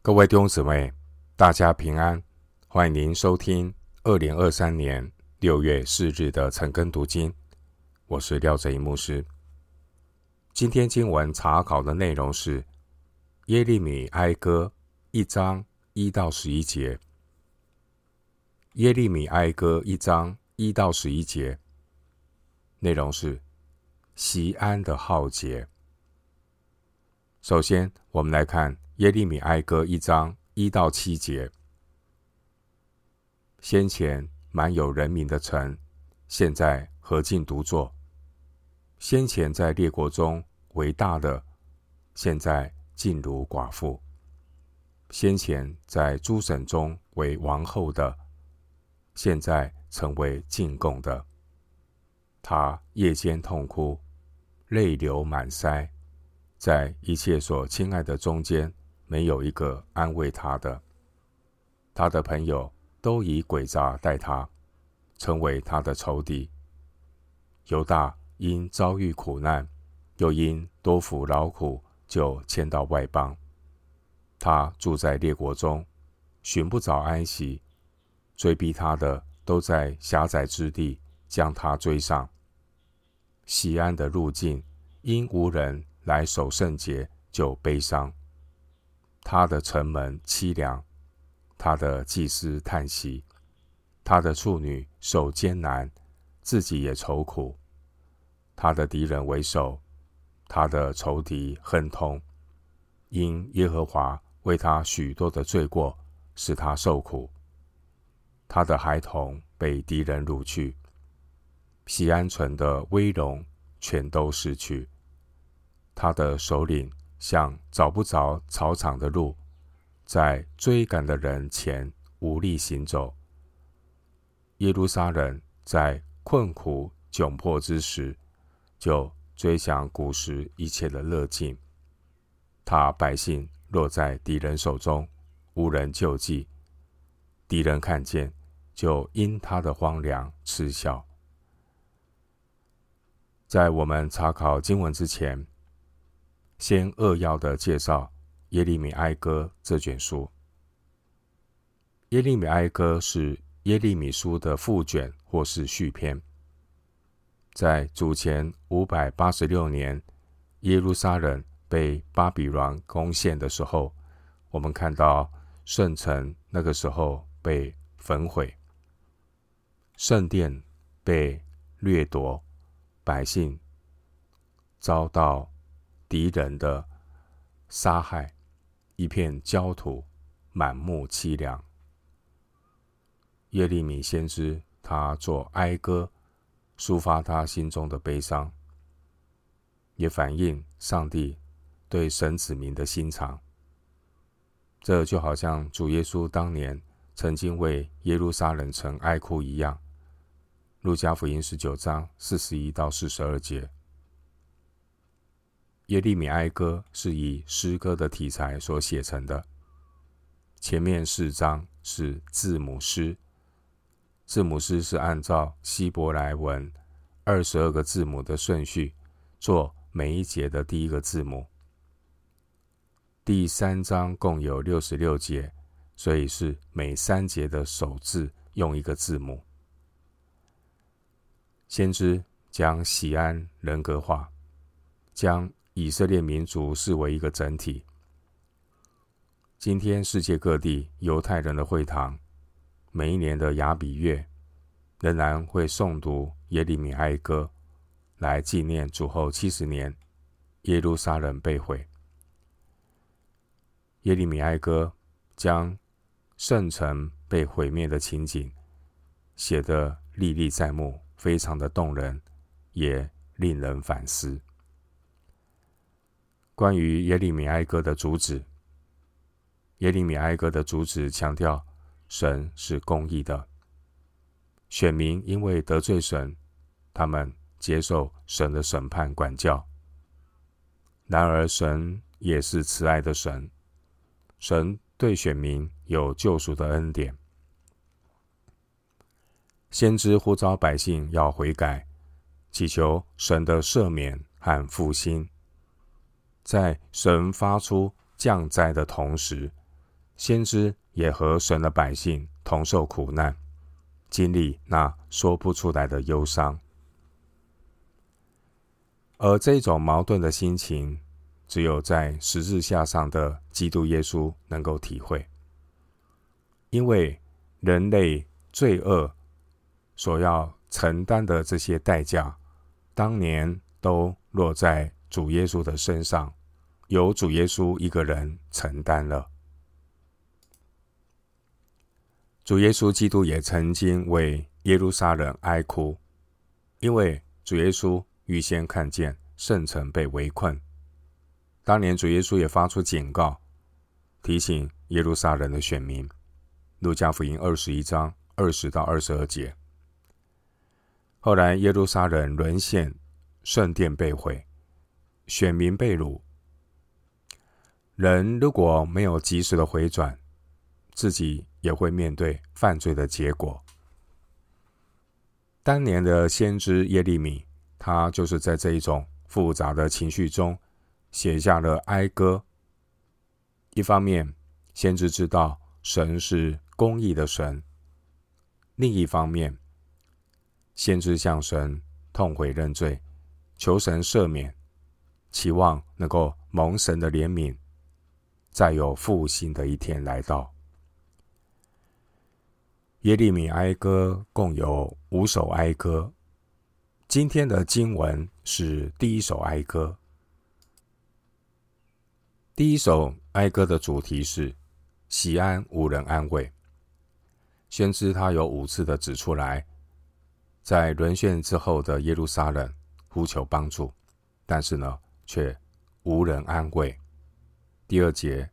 各位弟兄姊妹，大家平安！欢迎您收听二零二三年六月四日的晨更读经。我是廖哲一牧师。今天经文查考的内容是耶利米哀歌一章一到十一节。耶利米哀歌一章一到十一节，内容是西安的浩劫。首先，我们来看耶利米哀歌一章一到七节。先前满有人民的城，现在何竟独坐？先前在列国中为大的，现在竟如寡妇；先前在诸省中为王后的，现在成为进贡的。他夜间痛哭，泪流满腮。在一切所亲爱的中间，没有一个安慰他的。他的朋友都以诡诈待他，成为他的仇敌。犹大因遭遇苦难，又因多服劳苦，就迁到外邦。他住在列国中，寻不着安息。追逼他的都在狭窄之地将他追上。西安的路径因无人。来守圣节就悲伤，他的城门凄凉，他的祭司叹息，他的处女受艰难，自己也愁苦。他的敌人为首，他的仇敌亨通，因耶和华为他许多的罪过，使他受苦。他的孩童被敌人掳去，西安城的威荣全都失去。他的首领像找不着草场的鹿，在追赶的人前无力行走。耶路撒冷在困苦窘迫之时，就追想古时一切的乐境。他百姓落在敌人手中，无人救济。敌人看见，就因他的荒凉嗤笑。在我们查考经文之前，先扼要的介绍耶利米哀歌这卷书。耶利米哀歌是耶利米书的副卷或是续篇。在主前五百八十六年，耶路撒冷被巴比伦攻陷的时候，我们看到圣城那个时候被焚毁，圣殿被掠夺，百姓遭到。敌人的杀害，一片焦土，满目凄凉。耶利米先知他作哀歌，抒发他心中的悲伤，也反映上帝对神子民的心肠。这就好像主耶稣当年曾经为耶路撒冷城哀哭一样。路加福音十九章四十一到四十二节。耶利米哀歌是以诗歌的题材所写成的。前面四章是字母诗，字母诗是按照希伯来文二十二个字母的顺序做每一节的第一个字母。第三章共有六十六节，所以是每三节的首字用一个字母。先知将喜安人格化，将以色列民族视为一个整体。今天，世界各地犹太人的会堂，每一年的亚比月，仍然会诵读耶利米哀歌，来纪念主后七十年耶路撒冷被毁。耶利米哀歌将圣城被毁灭的情景写得历历在目，非常的动人，也令人反思。关于耶利米哀歌的主旨，耶利米哀歌的主旨强调神是公义的，选民因为得罪神，他们接受神的审判管教。然而，神也是慈爱的神，神对选民有救赎的恩典。先知呼召百姓要悔改，祈求神的赦免和复兴。在神发出降灾的同时，先知也和神的百姓同受苦难，经历那说不出来的忧伤。而这种矛盾的心情，只有在十字架上的基督耶稣能够体会，因为人类罪恶所要承担的这些代价，当年都落在主耶稣的身上，由主耶稣一个人承担了。主耶稣基督也曾经为耶路撒冷哀哭，因为主耶稣预先看见圣城被围困。当年主耶稣也发出警告，提醒耶路撒冷的选民。路加福音二十一章二十到二十二节。后来耶路撒冷沦陷，圣殿被毁，选民被掳。人如果没有及时的回转，自己也会面对犯罪的结果。当年的先知耶利米，他就是在这一种复杂的情绪中写下了哀歌。一方面，先知知道神是公义的神；另一方面，先知向神痛悔认罪，求神赦免，期望能够蒙神的怜悯，再有复兴的一天来到。耶利米哀歌共有五首哀歌。今天的经文是第一首哀歌。第一首哀歌的主题是“喜安无人安慰”。先知他有五次的指出来，在沦陷之后的耶路撒冷呼求帮助，但是呢，却无人安慰。第二节、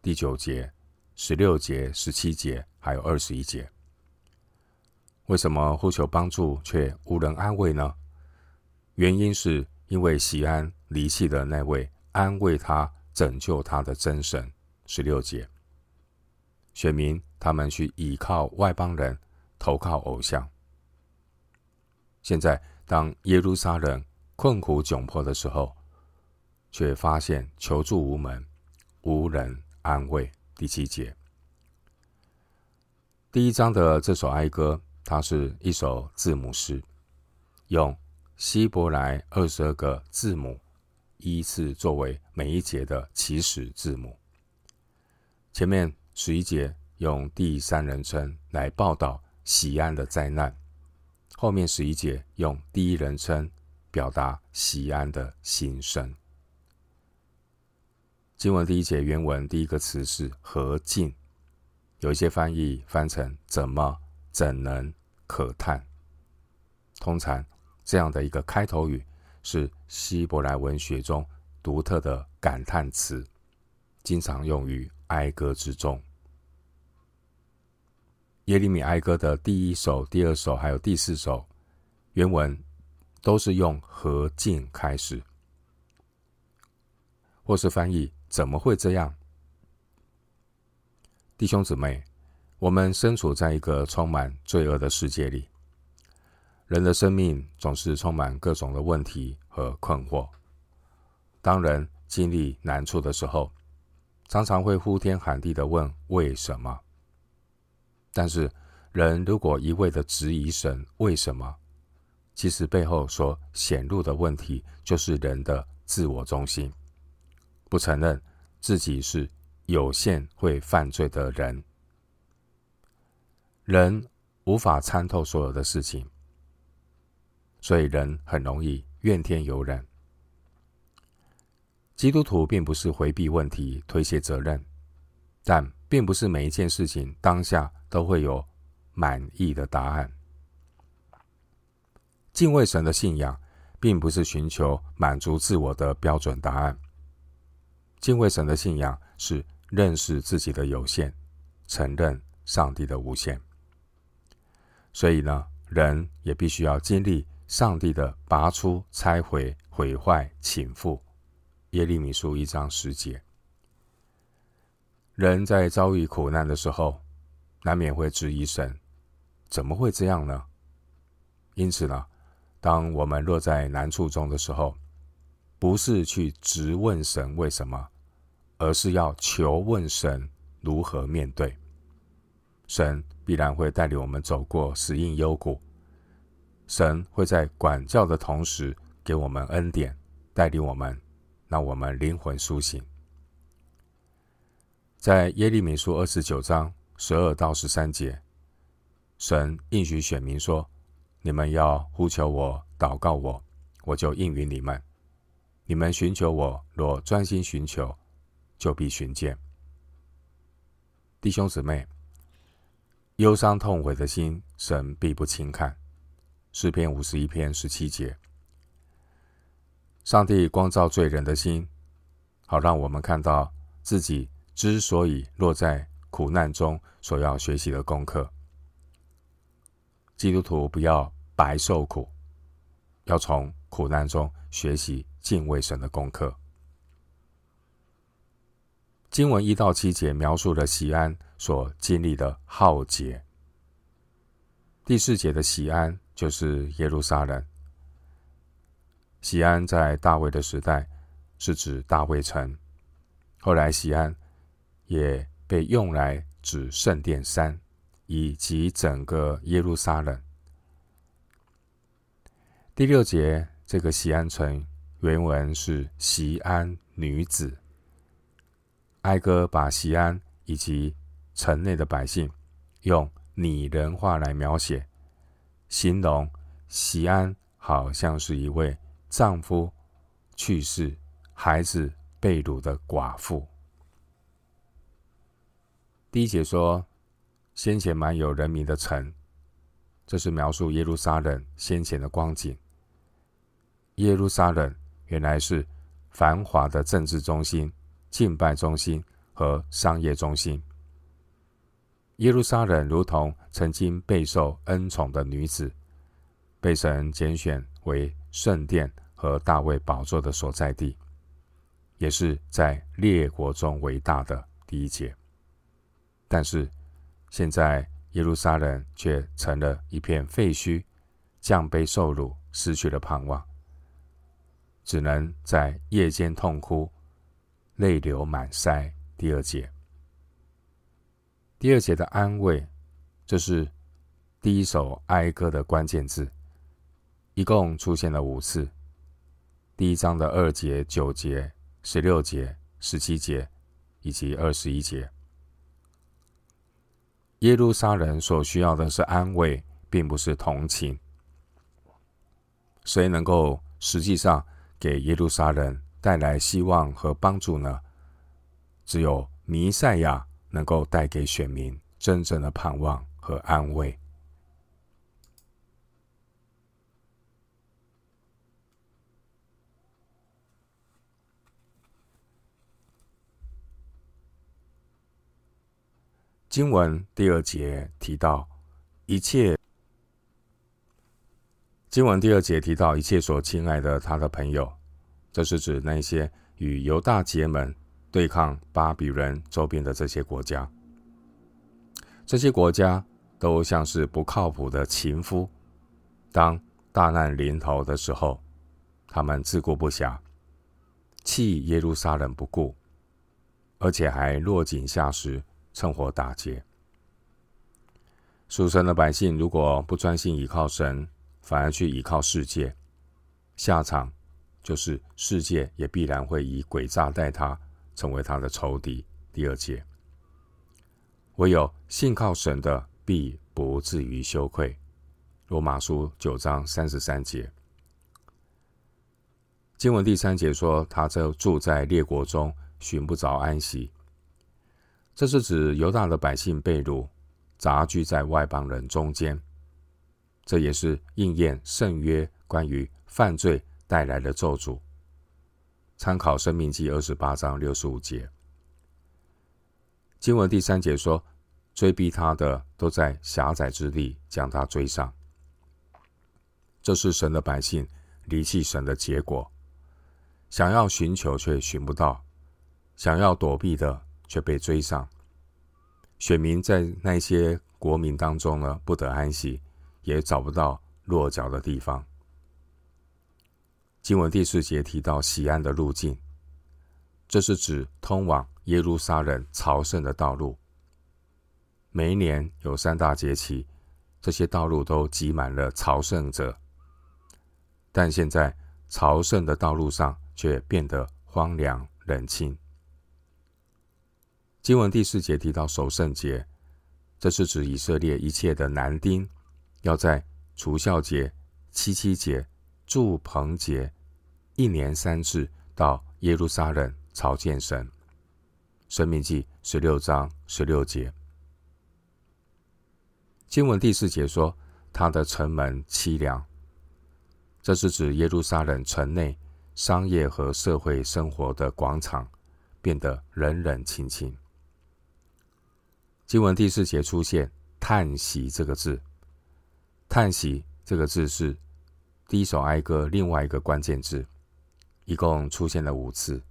第九节。十六节、十七节，还有二十一节，为什么呼求帮助却无人安慰呢？原因是因为西安离弃了那位安慰他、拯救他的真神。十六节，选民他们去倚靠外邦人，投靠偶像。现在当耶路撒冷困苦窘迫的时候，却发现求助无门，无人安慰。第七节，第一章的这首哀歌，它是一首字母诗，用希伯来二十二个字母依次作为每一节的起始字母。前面十一节用第三人称来报道喜安的灾难，后面十一节用第一人称表达喜安的心声。经文第一节原文第一个词是“何竟”，有一些翻译翻成“怎么”“怎能”“可叹”。通常这样的一个开头语是希伯来文学中独特的感叹词，经常用于哀歌之中。耶利米哀歌的第一首、第二首还有第四首原文都是用“何竟”开始，或是翻译。怎么会这样？弟兄姊妹，我们身处在一个充满罪恶的世界里，人的生命总是充满各种的问题和困惑。当人经历难处的时候，常常会呼天喊地的问为什么。但是，人如果一味的质疑神为什么，其实背后所显露的问题就是人的自我中心。不承认自己是有限会犯罪的人，人无法参透所有的事情，所以人很容易怨天尤人。基督徒并不是回避问题、推卸责任，但并不是每一件事情当下都会有满意的答案。敬畏神的信仰，并不是寻求满足自我的标准答案。敬畏神的信仰是认识自己的有限，承认上帝的无限。所以呢，人也必须要经历上帝的拔出、拆毁、毁坏、倾覆。耶利米书一章十节。人在遭遇苦难的时候，难免会质疑神：怎么会这样呢？因此呢，当我们落在难处中的时候，不是去直问神为什么。而是要求问神如何面对。神必然会带领我们走过死荫幽谷。神会在管教的同时给我们恩典，带领我们，让我们灵魂苏醒。在耶利米书二十九章十二到十三节，神应许选民说：“你们要呼求我，祷告我，我就应允你们。你们寻求我，若专心寻求，就必寻见。”弟兄姊妹，忧伤痛悔的心，神必不轻看。诗篇五十一篇十七节，上帝光照罪人的心，好让我们看到自己之所以落在苦难中所要学习的功课。基督徒不要白受苦，要从苦难中学习敬畏神的功课。经文一到七节描述了锡安所经历的浩劫。第四节的锡安。就是耶路撒冷。西安在大卫的时代是指大卫城，后来西安也被用来指圣殿山以及整个耶路撒冷。第六节这个西安城原文是西安女子。哀歌把西安以及城内的百姓用拟人化来描写。形容西安好像是一位丈夫去世、孩子被掳的寡妇。第一节说，先前满有人民的城，这是描述耶路撒冷先前的光景。耶路撒冷原来是繁华的政治中心、敬拜中心和商业中心。耶路撒冷如同曾经备受恩宠的女子，被神拣选为圣殿和大卫宝座的所在地，也是在列国中伟大的第一节。但是，现在耶路撒冷却成了一片废墟，降卑受辱，失去了盼望，只能在夜间痛哭，泪流满腮。第二节。第二节的安慰，这是第一首哀歌的关键字，一共出现了五次。第一章的二节、九节、十六节、十七节以及二十一节。耶路撒冷所需要的是安慰，并不是同情。谁能够实际上给耶路撒冷带来希望和帮助呢？只有弥赛亚。能够带给选民真正的盼望和安慰。经文第二节提到一切，经文第二节提到一切所亲爱的他的朋友，这是指那些与犹大结盟。对抗巴比伦周边的这些国家，这些国家都像是不靠谱的情夫。当大难临头的时候，他们自顾不暇，弃耶路撒冷不顾，而且还落井下石，趁火打劫。属神的百姓如果不专心倚靠神，反而去倚靠世界，下场就是世界也必然会以诡诈待他。成为他的仇敌。第二节，唯有信靠神的，必不至于羞愧。罗马书九章三十三节，经文第三节说，他就住在列国中，寻不着安息。这是指犹大的百姓被掳，杂居在外邦人中间。这也是应验圣约关于犯罪带来的咒诅。参考《申命记》二十八章六十五节，经文第三节说：“追逼他的都在狭窄之地将他追上。”这是神的百姓离弃神的结果。想要寻求却寻不到，想要躲避的却被追上。选民在那些国民当中呢，不得安息，也找不到落脚的地方。经文第四节提到锡安的路径，这是指通往耶路撒冷朝圣的道路。每一年有三大节期，这些道路都挤满了朝圣者。但现在朝圣的道路上却变得荒凉冷清。经文第四节提到守圣节，这是指以色列一切的男丁要在除酵节、七七节、祝棚节一年三次到耶路撒冷朝见神。申命记十六章十六节。经文第四节说，他的城门凄凉。这是指耶路撒冷城内商业和社会生活的广场变得冷冷清清。经文第四节出现“叹息”这个字，“叹息”这个字是第一首哀歌另外一个关键字，一共出现了五次。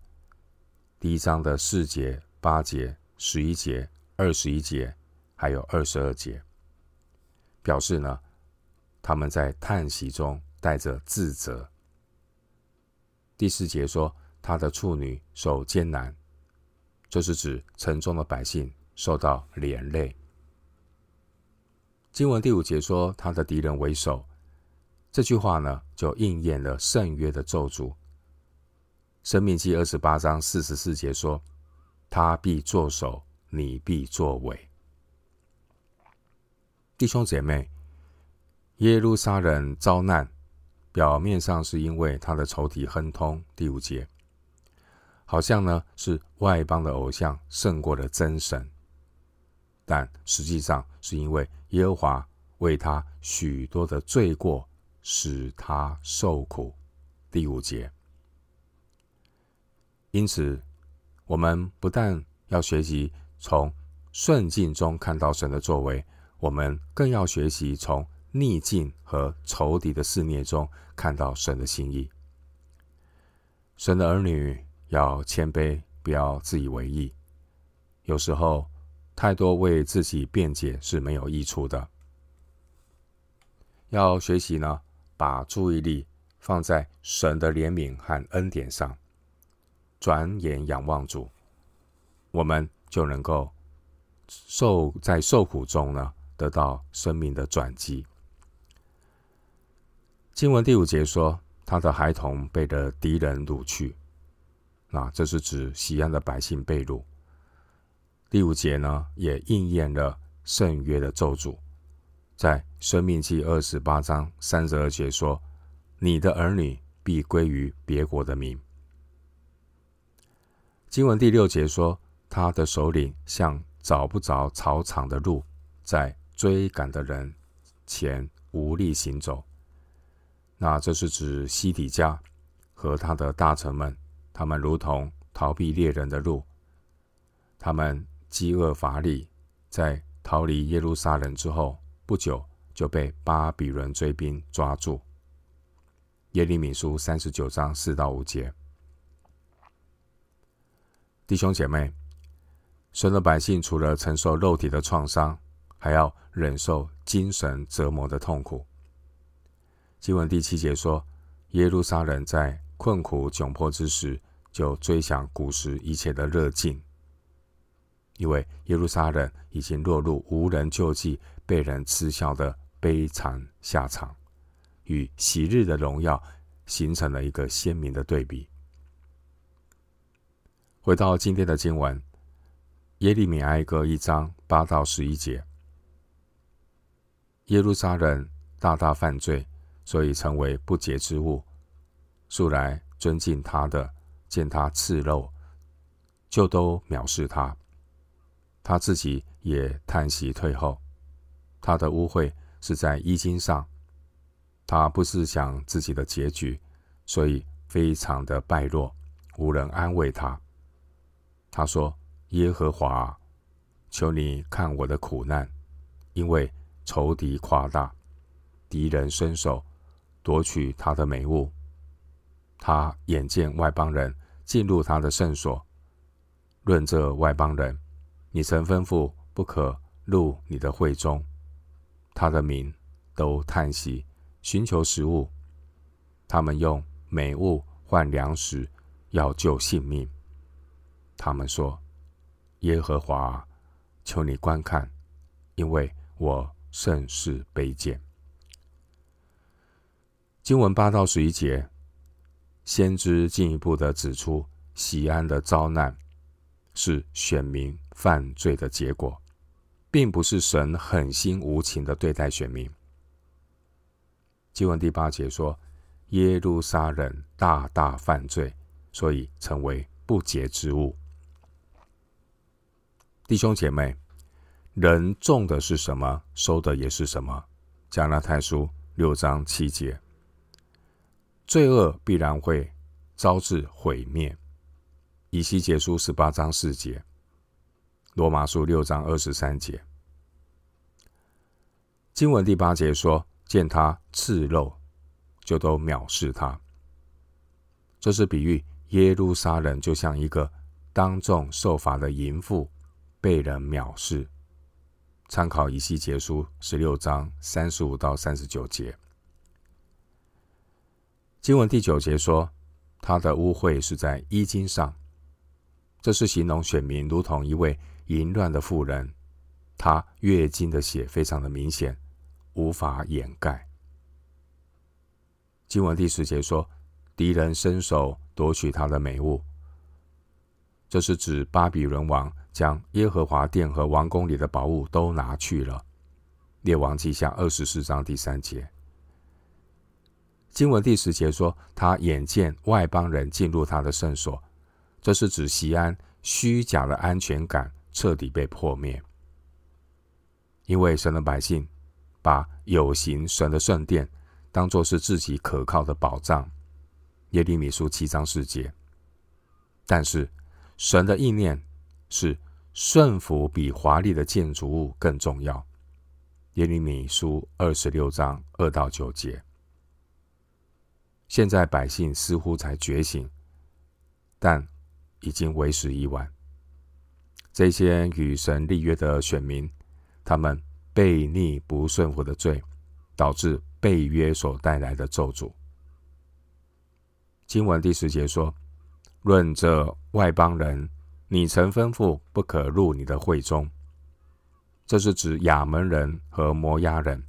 第一章的四节、八节、十一节、二十一节，还有二十二节，表示呢，他们在叹息中。带着自责。第四节说，他的处女受艰难，这是指城中的百姓受到连累。经文第五节说，他的敌人为首，这句话呢，就应验了圣约的咒诅。申命记二十八章四十四节说，他必作首，你必作尾。弟兄姐妹，耶路撒冷遭难。表面上是因为他的仇敌亨通，第五节，好像呢是外邦的偶像胜过了真神，但实际上是因为耶和华为他许多的罪过使他受苦，第五节。因此，我们不但要学习从顺境中看到神的作为，我们更要学习从。逆境和仇敌的肆虐中，看到神的心意。神的儿女要谦卑，不要自以为意。有时候，太多为自己辩解是没有益处的。要学习呢，把注意力放在神的怜悯和恩典上，转眼仰望主，我们就能够受在受苦中呢，得到生命的转机。经文第五节说，他的孩童被的敌人掳去，那这是指西安的百姓被掳。第五节呢，也应验了圣约的咒诅，在申命记二十八章三十二节说：“你的儿女必归于别国的民。”经文第六节说，他的首领像找不着草场的鹿，在追赶的人前无力行走。那这是指西底家和他的大臣们，他们如同逃避猎人的鹿，他们饥饿乏力，在逃离耶路撒冷之后不久就被巴比伦追兵抓住。耶利米书三十九章四到五节，弟兄姐妹，神的百姓除了承受肉体的创伤，还要忍受精神折磨的痛苦。经文第七节说，耶路撒冷在困苦窘迫之时，就追想古时一切的热境，因为耶路撒冷已经落入无人救济、被人嗤笑的悲惨下场，与昔日的荣耀形成了一个鲜明的对比。回到今天的经文，耶利米哀歌一章八到十一节，耶路撒冷大大犯罪。所以成为不洁之物。素来尊敬他的，见他赤露，就都藐视他。他自己也叹息退后。他的污秽是在衣襟上。他不思想自己的结局，所以非常的败落，无人安慰他。他说：“耶和华，求你看我的苦难，因为仇敌夸大，敌人伸手。”夺取他的美物，他眼见外邦人进入他的圣所。论这外邦人，你曾吩咐不可入你的会中。他的民都叹息，寻求食物。他们用美物换粮食，要救性命。他们说：耶和华，求你观看，因为我甚是卑贱。经文八到十一节，先知进一步的指出，西安的遭难是选民犯罪的结果，并不是神狠心无情的对待选民。经文第八节说，耶路撒冷大大犯罪，所以成为不洁之物。弟兄姐妹，人种的是什么，收的也是什么。加拉太书六章七节，罪恶必然会招致毁灭。以西结书十八章四节，罗马书六章二十三节。经文第八节说：“见他赤肉，就都藐视他。”这是比喻耶路撒冷就像一个当众受罚的淫妇。被人藐视，参考以西结书十六章三十五到三十九节。经文第九节说，他的污秽是在衣襟上，这是形容选民如同一位淫乱的妇人，她月经的血非常的明显，无法掩盖。经文第十节说，敌人伸手夺取他的美物，这是指巴比伦王。将耶和华殿和王宫里的宝物都拿去了。列王记下二十四章第三节，经文第十节说，他眼见外邦人进入他的圣所，这是指西安虚假的安全感彻底被破灭，因为神的百姓把有形神的圣殿当作是自己可靠的保障。耶利米书七章四节，但是神的意念。是顺服比华丽的建筑物更重要。耶利米书二十六章二到九节。现在百姓似乎才觉醒，但已经为时已晚。这些与神立约的选民，他们悖逆不顺服的罪，导致背约所带来的咒诅。经文第十节说：“论这外邦人。”你曾吩咐不可入你的会中，这是指亚门人和摩押人。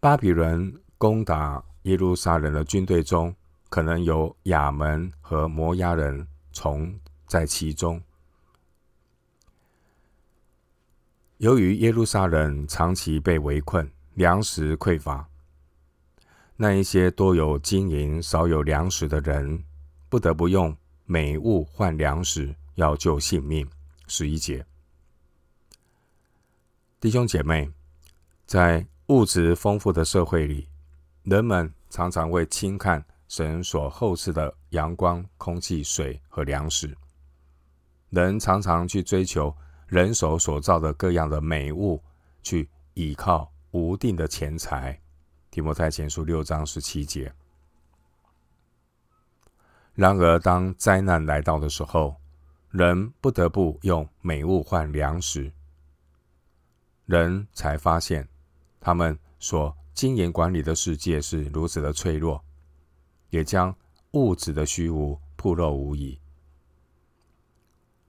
巴比伦攻打耶路撒冷的军队中，可能有亚门和摩押人从在其中。由于耶路撒冷长期被围困，粮食匮乏，那一些多有金银少有粮食的人，不得不用。美物换粮食，要救性命。十一节，弟兄姐妹，在物质丰富的社会里，人们常常会轻看神所厚赐的阳光、空气、水和粮食。人常常去追求人手所造的各样的美物，去依靠无定的钱财。提摩太前书六章十七节。然而，当灾难来到的时候，人不得不用美物换粮食，人才发现他们所经营管理的世界是如此的脆弱，也将物质的虚无暴露无遗。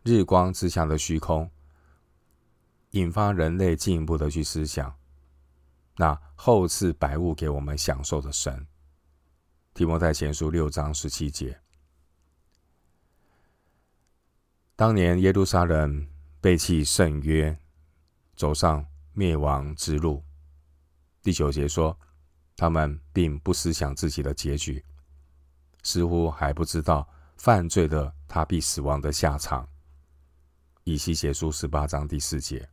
日光之下的虚空，引发人类进一步的去思想，那后赐百物给我们享受的神。提摩太前书六章十七节。当年耶路撒冷背弃圣约，走上灭亡之路。第九节说，他们并不思想自己的结局，似乎还不知道犯罪的他必死亡的下场。以西结书十八章第四节。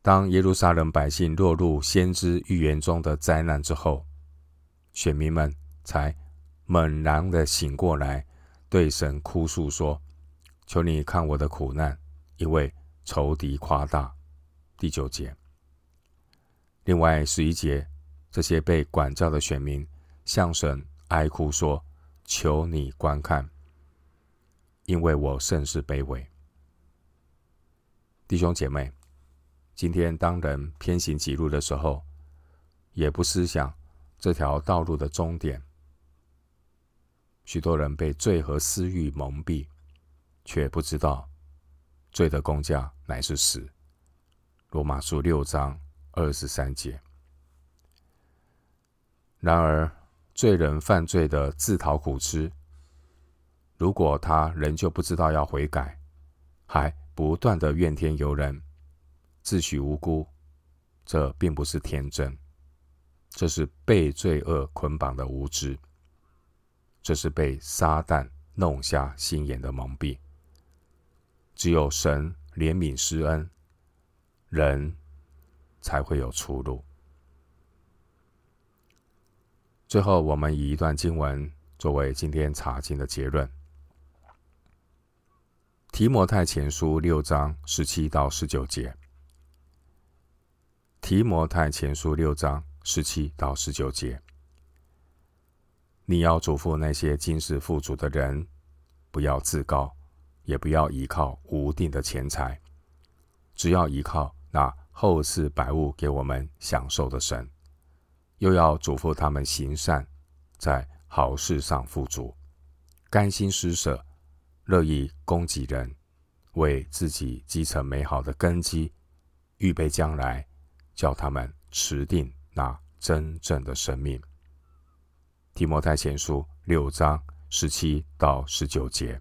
当耶路撒冷百姓落入先知预言中的灾难之后，选民们才猛然的醒过来。对神哭诉说：“求你看我的苦难，因为仇敌夸大。”第九节。另外十一节，这些被管教的选民向神哀哭说：“求你观看，因为我甚是卑微。”弟兄姐妹，今天当人偏行己路的时候，也不思想这条道路的终点。许多人被罪和私欲蒙蔽，却不知道罪的工价乃是死。罗马书六章二十三节。然而，罪人犯罪的自讨苦吃，如果他仍旧不知道要悔改，还不断的怨天尤人，自诩无辜，这并不是天真，这是被罪恶捆绑的无知，这是被撒旦弄瞎心眼的蒙蔽。只有神怜悯施恩，人才会有出路。最后，我们以一段经文作为今天查经的结论：提摩太前书六章十七到十九节。提摩太前书六章十七到十九节，你要嘱咐那些今世富足的人，不要自高。也不要依靠无定的钱财，只要依靠那后世百物给我们享受的神。又要嘱咐他们行善，在好事上富足，甘心施舍，乐意供给人，为自己积成美好的根基，预备将来，叫他们持定那真正的生命。提摩太前书六章十七到十九节。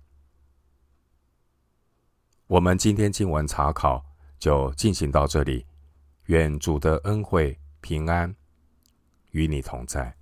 我们今天经文查考就进行到这里，愿主的恩惠平安与你同在。